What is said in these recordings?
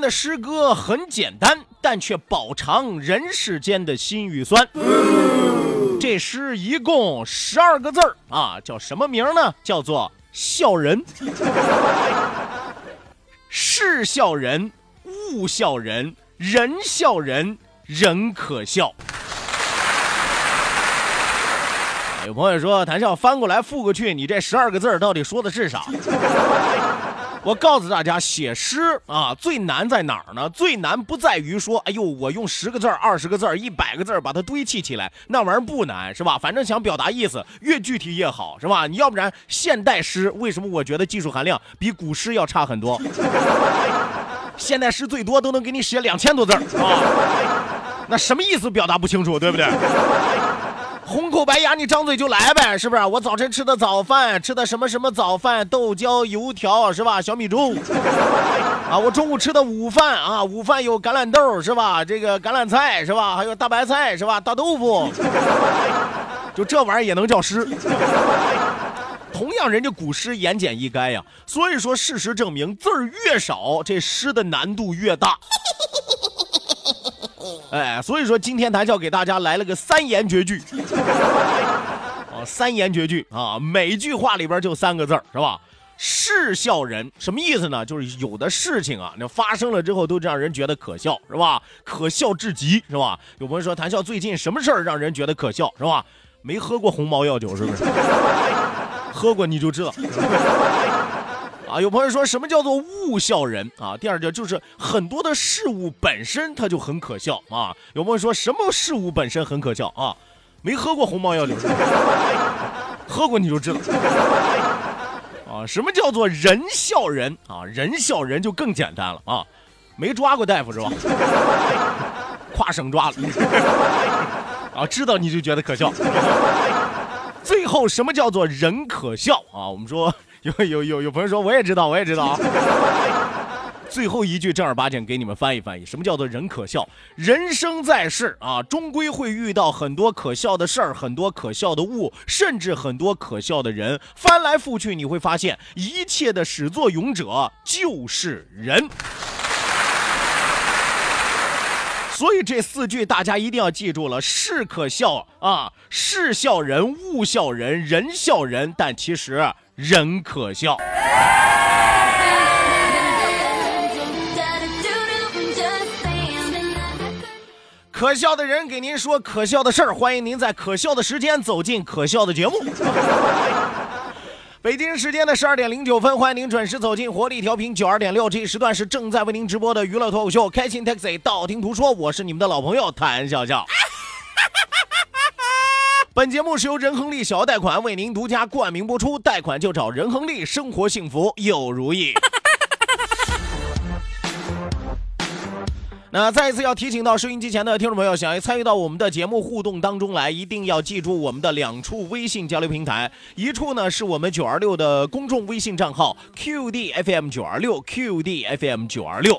的诗歌很简单，但却饱尝人世间的辛与酸。这诗一共十二个字儿啊，叫什么名呢？叫做笑人。是笑人，物笑人，人笑人，人可笑。有朋友说，谭笑翻过来覆过去，你这十二个字到底说的是啥？我告诉大家，写诗啊，最难在哪儿呢？最难不在于说，哎呦，我用十个字、二十个字、一百个字把它堆砌起来，那玩意儿不难，是吧？反正想表达意思，越具体越好，是吧？你要不然现代诗为什么我觉得技术含量比古诗要差很多？现代诗最多都能给你写两千多字啊，那什么意思表达不清楚，对不对？红口白牙，你张嘴就来呗，是不是？我早晨吃的早饭，吃的什么什么早饭，豆浆、油条，是吧？小米粥。啊，我中午吃的午饭啊，午饭有橄榄豆，是吧？这个橄榄菜，是吧？还有大白菜，是吧？大豆腐，就这玩意儿也能叫诗？同样，人家古诗言简意赅呀，所以说事实证明，字儿越少，这诗的难度越大。哎，所以说今天谭笑给大家来了个三言绝句，啊，三言绝句啊，每句话里边就三个字是吧？是笑人什么意思呢？就是有的事情啊，那发生了之后都让人觉得可笑，是吧？可笑至极，是吧？有朋友说谭笑最近什么事儿让人觉得可笑，是吧？没喝过红毛药酒是不是？喝过你就知道。啊，有朋友说什么叫做物笑人啊？第二个就是很多的事物本身它就很可笑啊。有朋友说什么事物本身很可笑啊？没喝过红毛药酒，喝过你就知道。啊，什么叫做人笑人啊？人笑人就更简单了啊，没抓过大夫是吧？跨省抓了，啊，知道你就觉得可笑。最后什么叫做人可笑啊？我们说。有有有有朋友说，我也知道，我也知道啊。最后一句正儿八经给你们翻译翻译，什么叫做人可笑？人生在世啊，终归会遇到很多可笑的事儿，很多可笑的物，甚至很多可笑的人。翻来覆去，你会发现，一切的始作俑者就是人。所以这四句大家一定要记住了：是可笑啊，是笑人，物笑人，人笑人，但其实。人可笑，可笑的人给您说可笑的事儿，欢迎您在可笑的时间走进可笑的节目。北京时间的十二点零九分，欢迎您准时走进活力调频九二点六，这一时段是正在为您直播的娱乐脱口秀《开心 Taxi》，道听途说，我是你们的老朋友谭笑笑。本节目是由仁恒利小额贷款为您独家冠名播出，贷款就找仁恒利，生活幸福又如意。那再一次要提醒到收音机前的听众朋友，想要参与到我们的节目互动当中来，一定要记住我们的两处微信交流平台，一处呢是我们九二六的公众微信账号 QDFM 九二六 QDFM 九二六。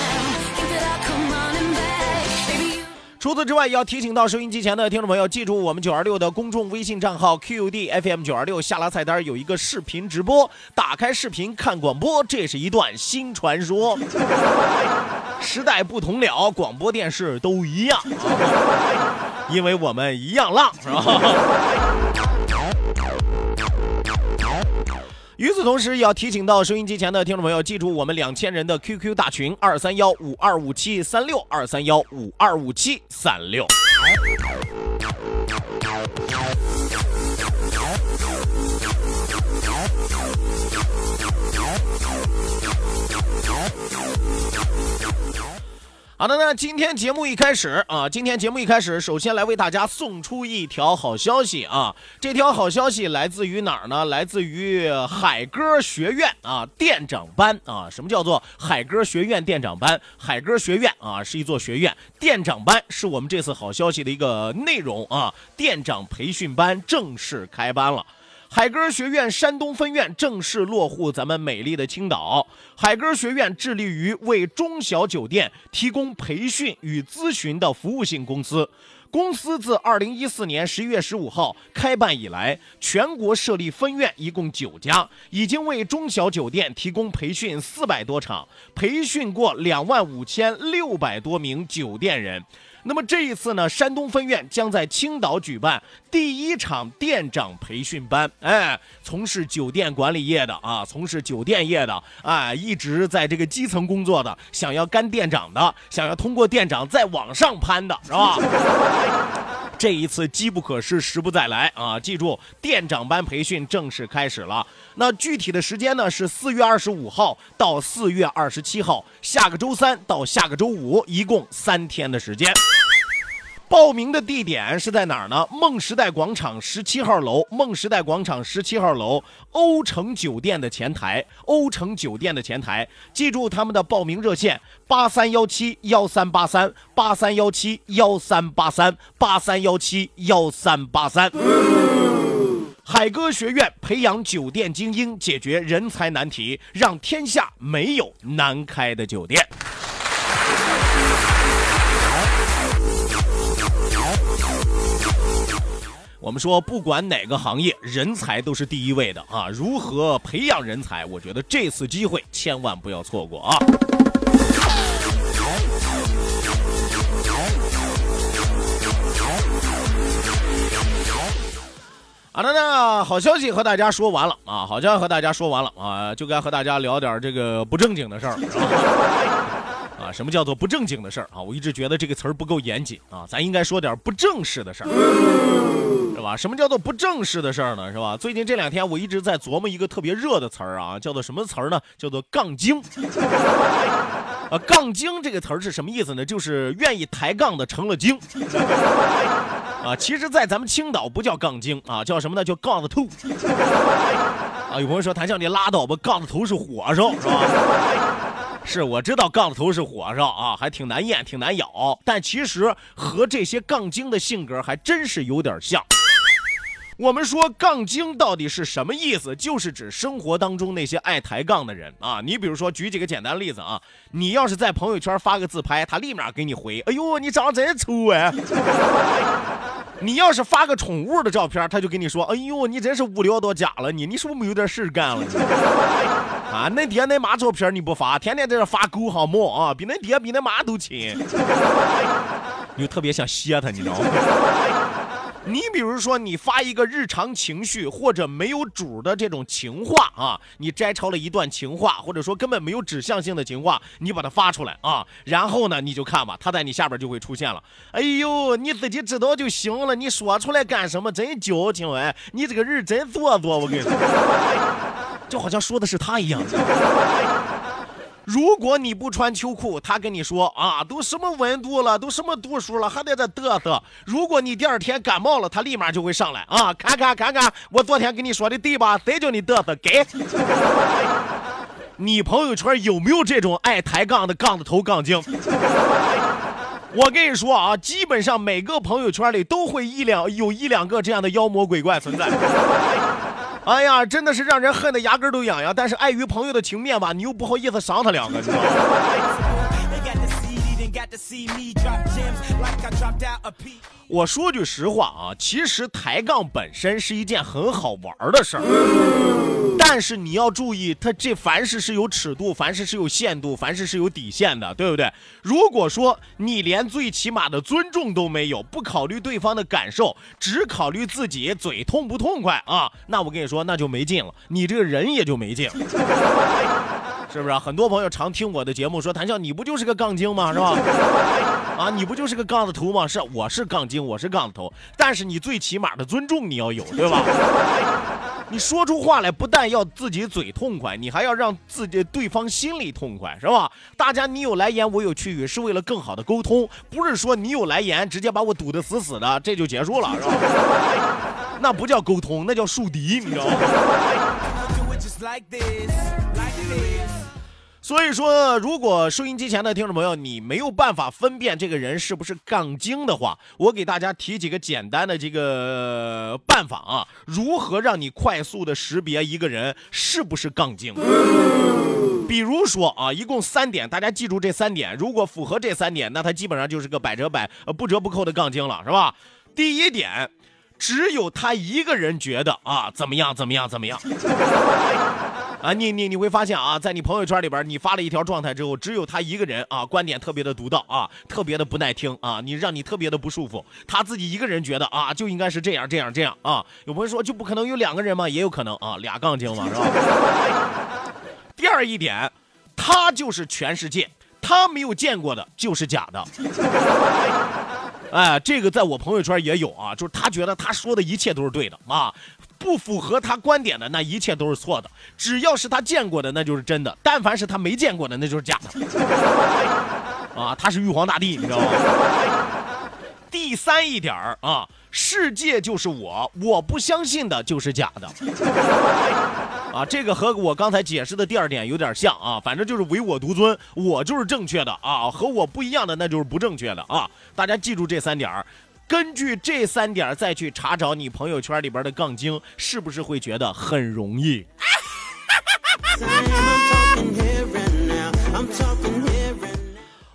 除此之外，也要提醒到收音机前的听众朋友，记住我们九二六的公众微信账号 QD FM 九二六，下拉菜单有一个视频直播，打开视频看广播，这是一段新传说。时代不同了，广播电视都一样，因为我们一样浪，是吧？与此同时，也要提醒到收音机前的听众朋友，记住我们两千人的 QQ 大群二三幺五二五七三六二三幺五二五七三六。好的，那今天节目一开始啊，今天节目一开始，首先来为大家送出一条好消息啊！这条好消息来自于哪儿呢？来自于海歌学院啊，店长班啊。什么叫做海歌学院店长班？海歌学院啊是一座学院，店长班是我们这次好消息的一个内容啊。店长培训班正式开班了。海歌学院山东分院正式落户咱们美丽的青岛。海歌学院致力于为中小酒店提供培训与咨询的服务性公司。公司自二零一四年十一月十五号开办以来，全国设立分院一共九家，已经为中小酒店提供培训四百多场，培训过两万五千六百多名酒店人。那么这一次呢，山东分院将在青岛举办第一场店长培训班。哎，从事酒店管理业的啊，从事酒店业的，哎，一直在这个基层工作的，想要干店长的，想要通过店长再往上攀的，是吧？这一次机不可失，时不再来啊！记住，店长班培训正式开始了。那具体的时间呢，是四月二十五号到四月二十七号，下个周三到下个周五，一共三天的时间。报名的地点是在哪儿呢？梦时代广场十七号楼，梦时代广场十七号楼，欧城酒店的前台，欧城酒店的前台，记住他们的报名热线：八三幺七幺三八三，八三幺七幺三八三，八三幺七幺三八三。海歌学院培养酒店精英，解决人才难题，让天下没有难开的酒店。我们说，不管哪个行业，人才都是第一位的啊！如何培养人才？我觉得这次机会千万不要错过啊！好的，那好消息和大家说完了啊！好消息和大家说完了啊，就该和大家聊点这个不正经的事儿。什么叫做不正经的事儿啊？我一直觉得这个词儿不够严谨啊，咱应该说点不正式的事儿，是吧？什么叫做不正式的事儿呢？是吧？最近这两天我一直在琢磨一个特别热的词儿啊，叫做什么词儿呢？叫做杠精。啊，杠精这个词儿是什么意思呢？就是愿意抬杠的成了精。啊，其实，在咱们青岛不叫杠精啊，叫什么呢？叫杠子头。啊，有朋友说谭笑你拉倒吧，杠子头是火烧，是吧？是，我知道杠子头是火烧啊，还挺难咽，挺难咬。但其实和这些杠精的性格还真是有点像。我们说杠精到底是什么意思？就是指生活当中那些爱抬杠的人啊。你比如说，举几个简单例子啊，你要是在朋友圈发个自拍，他立马给你回：“哎呦，你长得真丑哎。”你要是发个宠物的照片，他就跟你说：“哎呦，你真是无聊到家了，你你是不是没有点事干了？” 啊，恁爹恁妈照片你不发，天天在这发狗和猫啊，比恁爹比恁妈都亲，你就特别想歇他，你知道吗？你比如说，你发一个日常情绪或者没有主的这种情话啊，你摘抄了一段情话，或者说根本没有指向性的情话，你把它发出来啊，然后呢，你就看吧，他在你下边就会出现了。哎呦，你自己知道就行了，你说出来干什么？真矫情哎！你这个人真做作，我跟你说，就好像说的是他一样。如果你不穿秋裤，他跟你说啊，都什么温度了，都什么度数了，还在这嘚瑟。如果你第二天感冒了，他立马就会上来啊，看看看看，我昨天跟你说的对吧？谁叫你嘚瑟？给。你朋友圈有没有这种爱抬杠的杠子头杠精？我跟你说啊，基本上每个朋友圈里都会一两有一两个这样的妖魔鬼怪存在。哎呀，真的是让人恨得牙根都痒痒。但是碍于朋友的情面吧，你又不好意思赏他两个，你知道吗？我说句实话啊，其实抬杠本身是一件很好玩的事儿，但是你要注意，它这凡事是有尺度，凡事是有限度，凡事是有底线的，对不对？如果说你连最起码的尊重都没有，不考虑对方的感受，只考虑自己嘴痛不痛快啊，那我跟你说，那就没劲了，你这个人也就没劲了。是不是很多朋友常听我的节目说谭笑，你不就是个杠精吗？是吧？啊，你不就是个杠子头吗？是，我是杠精，我是杠子头，但是你最起码的尊重你要有，对吧？你说出话来不但要自己嘴痛快，你还要让自己对方心里痛快，是吧？大家你有来言我有去语，是为了更好的沟通，不是说你有来言直接把我堵得死死的，这就结束了，是吧？那不叫沟通，那叫树敌，你知道吗？所以说，如果收音机前的听众朋友你没有办法分辨这个人是不是杠精的话，我给大家提几个简单的这个办法啊，如何让你快速的识别一个人是不是杠精？比如说啊，一共三点，大家记住这三点，如果符合这三点，那他基本上就是个百折百不折不扣的杠精了，是吧？第一点，只有他一个人觉得啊怎么样怎么样怎么样。啊，你你你会发现啊，在你朋友圈里边，你发了一条状态之后，只有他一个人啊，观点特别的独到啊，特别的不耐听啊，你让你特别的不舒服。他自己一个人觉得啊，就应该是这样这样这样啊。有朋友说就不可能有两个人吗？也有可能啊，俩杠精嘛，是吧？第二一点，他就是全世界，他没有见过的就是假的。哎，这个在我朋友圈也有啊，就是他觉得他说的一切都是对的啊。不符合他观点的，那一切都是错的。只要是他见过的，那就是真的；但凡是他没见过的，那就是假的。啊，他是玉皇大帝，你知道吗？第三一点啊，世界就是我，我不相信的就是假的。啊，这个和我刚才解释的第二点有点像啊，反正就是唯我独尊，我就是正确的啊，和我不一样的那就是不正确的啊。大家记住这三点。根据这三点再去查找你朋友圈里边的杠精，是不是会觉得很容易？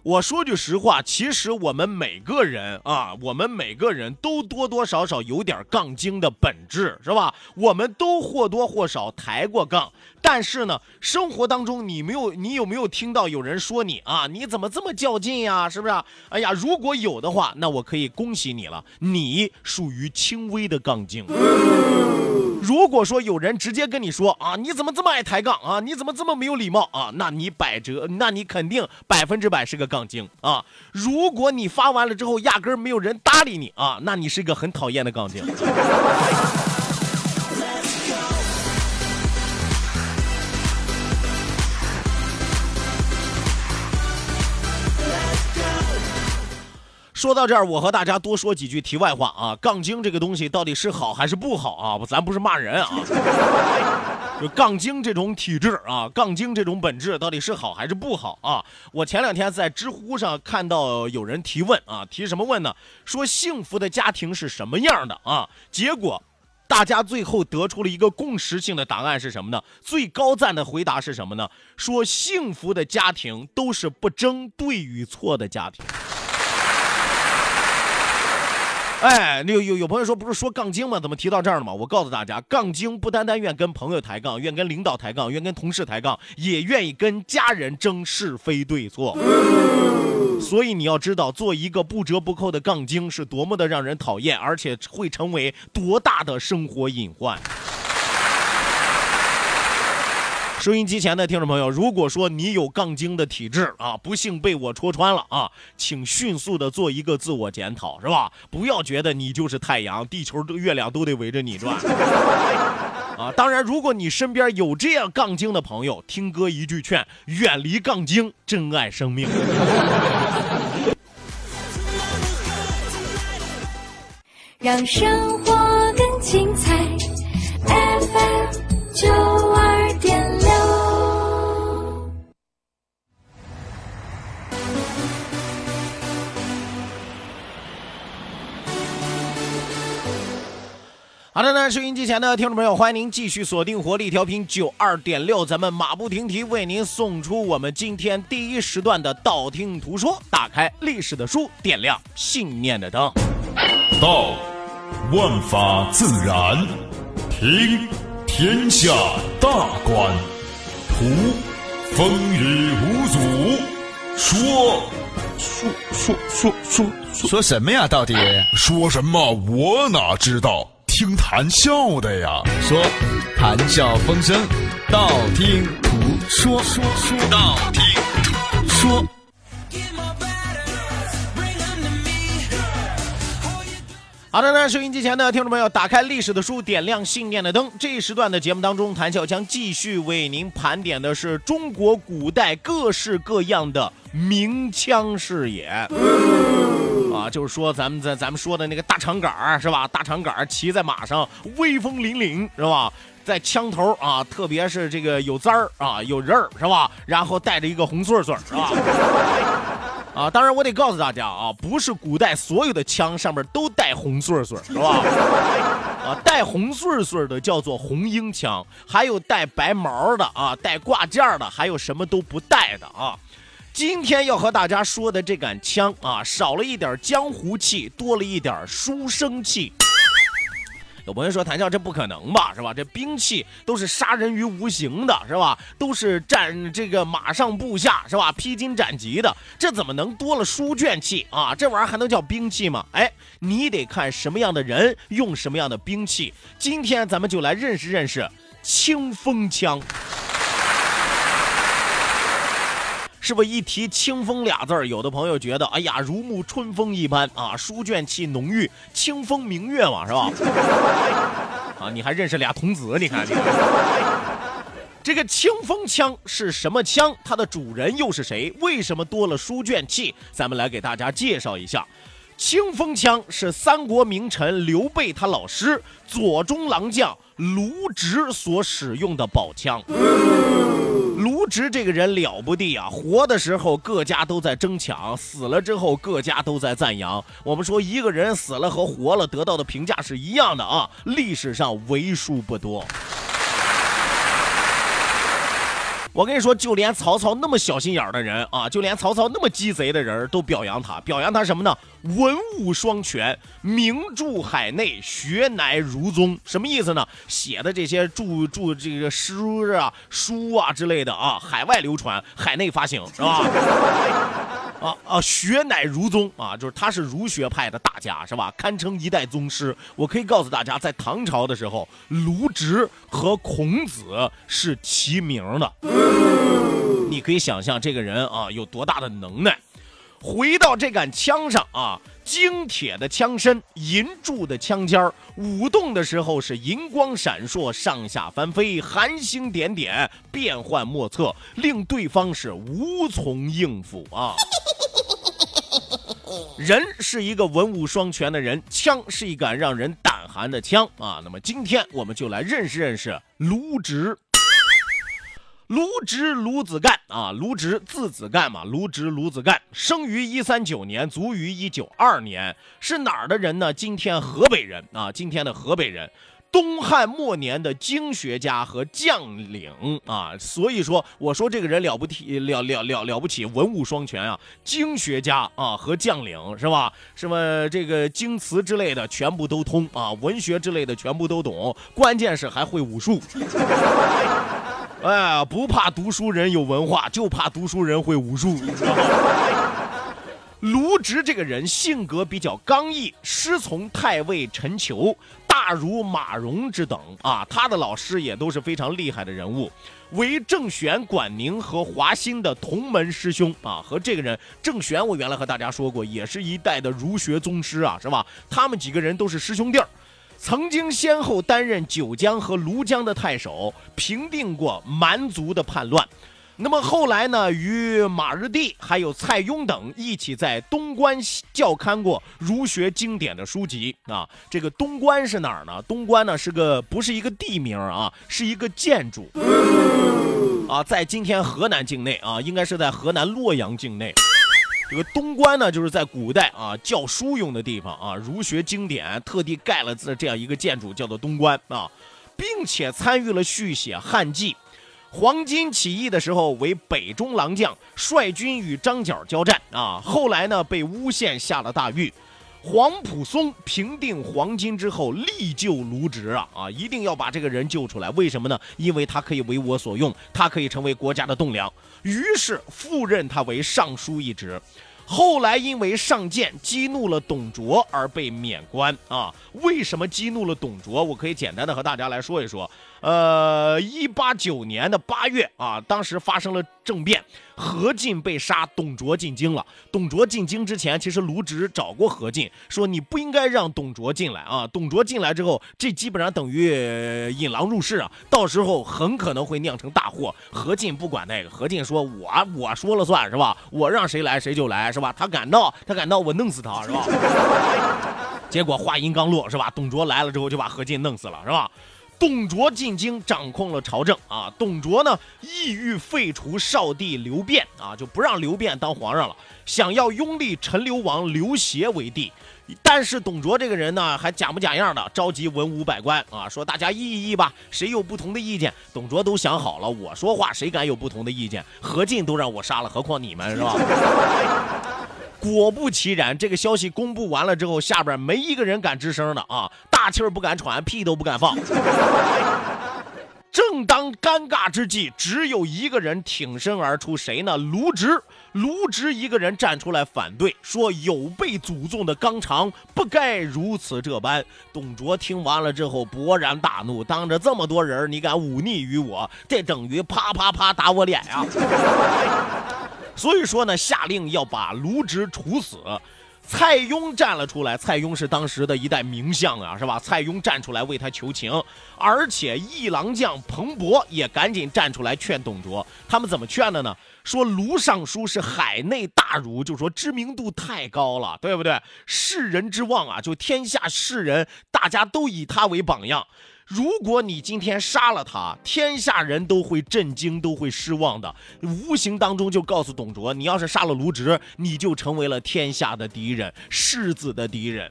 我说句实话，其实我们每个人啊，我们每个人都多多少少有点杠精的本质，是吧？我们都或多或少抬过杠，但是呢，生活当中你没有，你有没有听到有人说你啊？你怎么这么较劲呀？是不是？哎呀，如果有的话，那我可以恭喜你了，你属于轻微的杠精。如果说有人直接跟你说啊，你怎么这么爱抬杠啊？你怎么这么没有礼貌啊？那你百折，那你肯定百分之百是个杠精啊！如果你发完了之后压根儿没有人搭理你啊，那你是个很讨厌的杠精。说到这儿，我和大家多说几句题外话啊。杠精这个东西到底是好还是不好啊？咱不是骂人啊，就杠精这种体质啊，杠精这种本质到底是好还是不好啊？我前两天在知乎上看到有人提问啊，提什么问呢？说幸福的家庭是什么样的啊？结果大家最后得出了一个共识性的答案是什么呢？最高赞的回答是什么呢？说幸福的家庭都是不争对与错的家庭。哎，有有有朋友说不是说杠精吗？怎么提到这儿了吗？我告诉大家，杠精不单单愿跟朋友抬杠，愿跟领导抬杠，愿跟同事抬杠，也愿意跟家人争是非对错。所以你要知道，做一个不折不扣的杠精是多么的让人讨厌，而且会成为多大的生活隐患。收音机前的听众朋友，如果说你有杠精的体质啊，不幸被我戳穿了啊，请迅速的做一个自我检讨，是吧？不要觉得你就是太阳，地球、月亮都得围着你转 啊！当然，如果你身边有这样杠精的朋友，听哥一句劝：远离杠精，珍爱生命。让生活更精彩，FM 九好的呢，收音机前的听众朋友，欢迎您继续锁定活力调频九二点六，咱们马不停蹄为您送出我们今天第一时段的道听途说，打开历史的书，点亮信念的灯。道，万法自然；听，天下大观；图，风雨无阻；说，说说说说说什么呀？到底说什么？我哪知道？听谈笑的呀。说，谈笑风生，道听途说，说说道听途说。好的呢，收音机前的听众朋友，打开历史的书，点亮信念的灯。这一时段的节目当中，谭笑将继续为您盘点的是中国古代各式各样的名枪事业。啊，就是说咱们在咱们说的那个大长杆儿是吧？大长杆儿骑在马上，威风凛凛是吧？在枪头啊，特别是这个有簪儿啊，有刃儿是吧？然后带着一个红穗穗是吧？啊，当然我得告诉大家啊，不是古代所有的枪上面都带红穗穗是吧？啊，带红穗穗的叫做红缨枪，还有带白毛的啊，带挂件的，还有什么都不带的啊。今天要和大家说的这杆枪啊，少了一点江湖气，多了一点书生气。有朋友说谭笑这不可能吧，是吧？这兵器都是杀人于无形的，是吧？都是战这个马上部下，是吧？披荆斩棘的，这怎么能多了书卷气啊？这玩意儿还能叫兵器吗？哎，你得看什么样的人用什么样的兵器。今天咱们就来认识认识清风枪。是不是一提“清风”俩字儿，有的朋友觉得，哎呀，如沐春风一般啊，书卷气浓郁，清风明月嘛，是吧？啊，你还认识俩童子？你看，你看，这个清风枪是什么枪？它的主人又是谁？为什么多了书卷气？咱们来给大家介绍一下，清风枪是三国名臣刘备他老师左中郎将卢植所使用的宝枪。这个人了不得啊！活的时候各家都在争抢，死了之后各家都在赞扬。我们说一个人死了和活了得到的评价是一样的啊，历史上为数不多。我跟你说，就连曹操那么小心眼的人啊，就连曹操那么鸡贼的人都表扬他，表扬他什么呢？文武双全，名著海内，学乃如宗。什么意思呢？写的这些著著这个诗啊、书啊之类的啊，海外流传，海内发行，是吧？啊啊，学乃儒宗啊，就是他是儒学派的大家，是吧？堪称一代宗师。我可以告诉大家，在唐朝的时候，卢植和孔子是齐名的。你可以想象这个人啊有多大的能耐。回到这杆枪上啊，精铁的枪身，银铸的枪尖儿，舞动的时候是银光闪烁，上下翻飞，寒星点点，变幻莫测，令对方是无从应付啊。人是一个文武双全的人，枪是一杆让人胆寒的枪啊。那么今天我们就来认识认识卢植。卢植，卢子干啊，卢植字子干嘛？卢植，卢子干，生于一三九年，卒于一九二年，是哪儿的人呢？今天河北人啊，今天的河北人，东汉末年的经学家和将领啊。所以说，我说这个人了不起，了了了了不起，文武双全啊，经学家啊和将领是吧？什么这个经词之类的全部都通啊，文学之类的全部都懂，关键是还会武术。哎，不怕读书人有文化，就怕读书人会武术。卢植这个人性格比较刚毅，师从太尉陈求、大儒马融之等啊，他的老师也都是非常厉害的人物，为郑玄、管宁和华歆的同门师兄啊。和这个人郑玄，我原来和大家说过，也是一代的儒学宗师啊，是吧？他们几个人都是师兄弟儿。曾经先后担任九江和庐江的太守，平定过蛮族的叛乱。那么后来呢，与马日第还有蔡邕等一起在东关校刊过儒学经典的书籍啊。这个东关是哪儿呢？东关呢是个不是一个地名啊，是一个建筑啊，在今天河南境内啊，应该是在河南洛阳境内。这个东关呢，就是在古代啊教书用的地方啊，儒学经典特地盖了这这样一个建筑，叫做东关啊，并且参与了续写汉纪。黄巾起义的时候为北中郎将，率军与张角交战啊，后来呢被诬陷下了大狱。黄埔松平定黄巾之后，力救卢植啊啊，一定要把这个人救出来。为什么呢？因为他可以为我所用，他可以成为国家的栋梁。于是复任他为尚书一职。后来因为上谏激怒了董卓而被免官啊。为什么激怒了董卓？我可以简单的和大家来说一说。呃，一八九年的八月啊，当时发生了政变，何进被杀，董卓进京了。董卓进京之前，其实卢植找过何进，说你不应该让董卓进来啊。董卓进来之后，这基本上等于引狼入室啊，到时候很可能会酿成大祸。何进不管那个，何进说我我说了算是吧，我让谁来谁就来是吧？他敢闹，他敢闹，我弄死他是吧？结果话音刚落是吧？董卓来了之后就把何进弄死了是吧？董卓进京，掌控了朝政啊。董卓呢，意欲废除少帝刘辩啊，就不让刘辩当皇上了，想要拥立陈留王刘协为帝。但是董卓这个人呢，还假模假样的召集文武百官啊，说大家议一议吧，谁有不同的意见？董卓都想好了，我说话谁敢有不同的意见？何进都让我杀了，何况你们是吧？果不其然，这个消息公布完了之后，下边没一个人敢吱声的啊，大气儿不敢喘，屁都不敢放。正当尴尬之际，只有一个人挺身而出，谁呢？卢植。卢植一个人站出来反对，说有悖祖宗的纲常，不该如此这般。董卓听完了之后勃然大怒，当着这么多人，你敢忤逆于我，这等于啪啪啪打我脸呀！所以说呢，下令要把卢植处死。蔡邕站了出来，蔡邕是当时的一代名相啊，是吧？蔡邕站出来为他求情，而且一郎将彭博也赶紧站出来劝董卓。他们怎么劝的呢？说卢尚书是海内大儒，就说知名度太高了，对不对？世人之望啊，就天下世人大家都以他为榜样。如果你今天杀了他，天下人都会震惊，都会失望的。无形当中就告诉董卓，你要是杀了卢植，你就成为了天下的敌人，世子的敌人。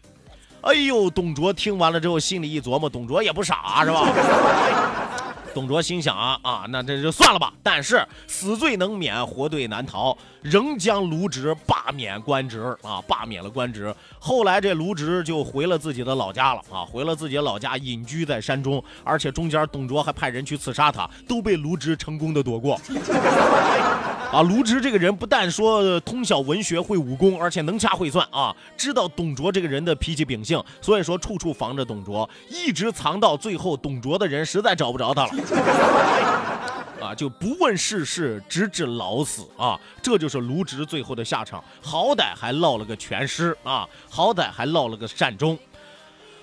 哎呦，董卓听完了之后，心里一琢磨，董卓也不傻，是吧？董卓心想啊啊，那这就算了吧。但是死罪能免，活罪难逃，仍将卢植罢免官职啊，罢免了官职。后来这卢植就回了自己的老家了啊，回了自己的老家，隐居在山中。而且中间董卓还派人去刺杀他，都被卢植成功的躲过。啊，卢植这个人不但说通晓文学、会武功，而且能掐会算啊，知道董卓这个人的脾气秉性，所以说处处防着董卓，一直藏到最后，董卓的人实在找不着他了，啊，就不问世事，直至老死啊，这就是卢植最后的下场，好歹还落了个全尸啊，好歹还落了个善终。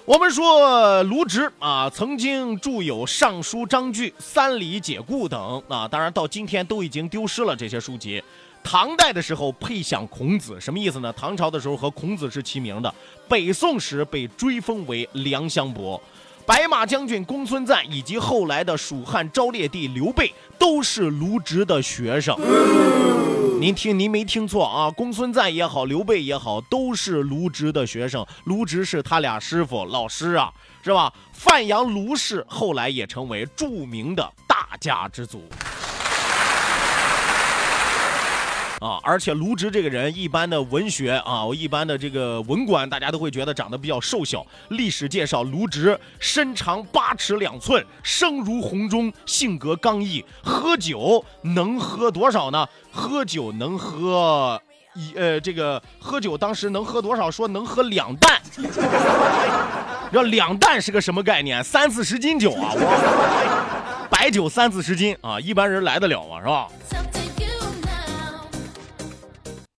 我们说卢植啊，曾经著有《尚书章句》《三礼解故》等啊，当然到今天都已经丢失了这些书籍。唐代的时候配享孔子，什么意思呢？唐朝的时候和孔子是齐名的。北宋时被追封为梁乡伯。白马将军公孙瓒以及后来的蜀汉昭烈帝刘备都是卢植的学生。您听，您没听错啊！公孙瓒也好，刘备也好，都是卢植的学生。卢植是他俩师傅、老师啊，是吧？范阳卢氏后来也成为著名的大家之族。啊，而且卢植这个人，一般的文学啊，我一般的这个文官，大家都会觉得长得比较瘦小。历史介绍，卢植身长八尺两寸，声如洪钟，性格刚毅，喝酒能喝多少呢？喝酒能喝一呃，这个喝酒当时能喝多少？说能喝两担。要两担是个什么概念？三四十斤酒啊！我白酒三四十斤啊，一般人来得了吗？是吧？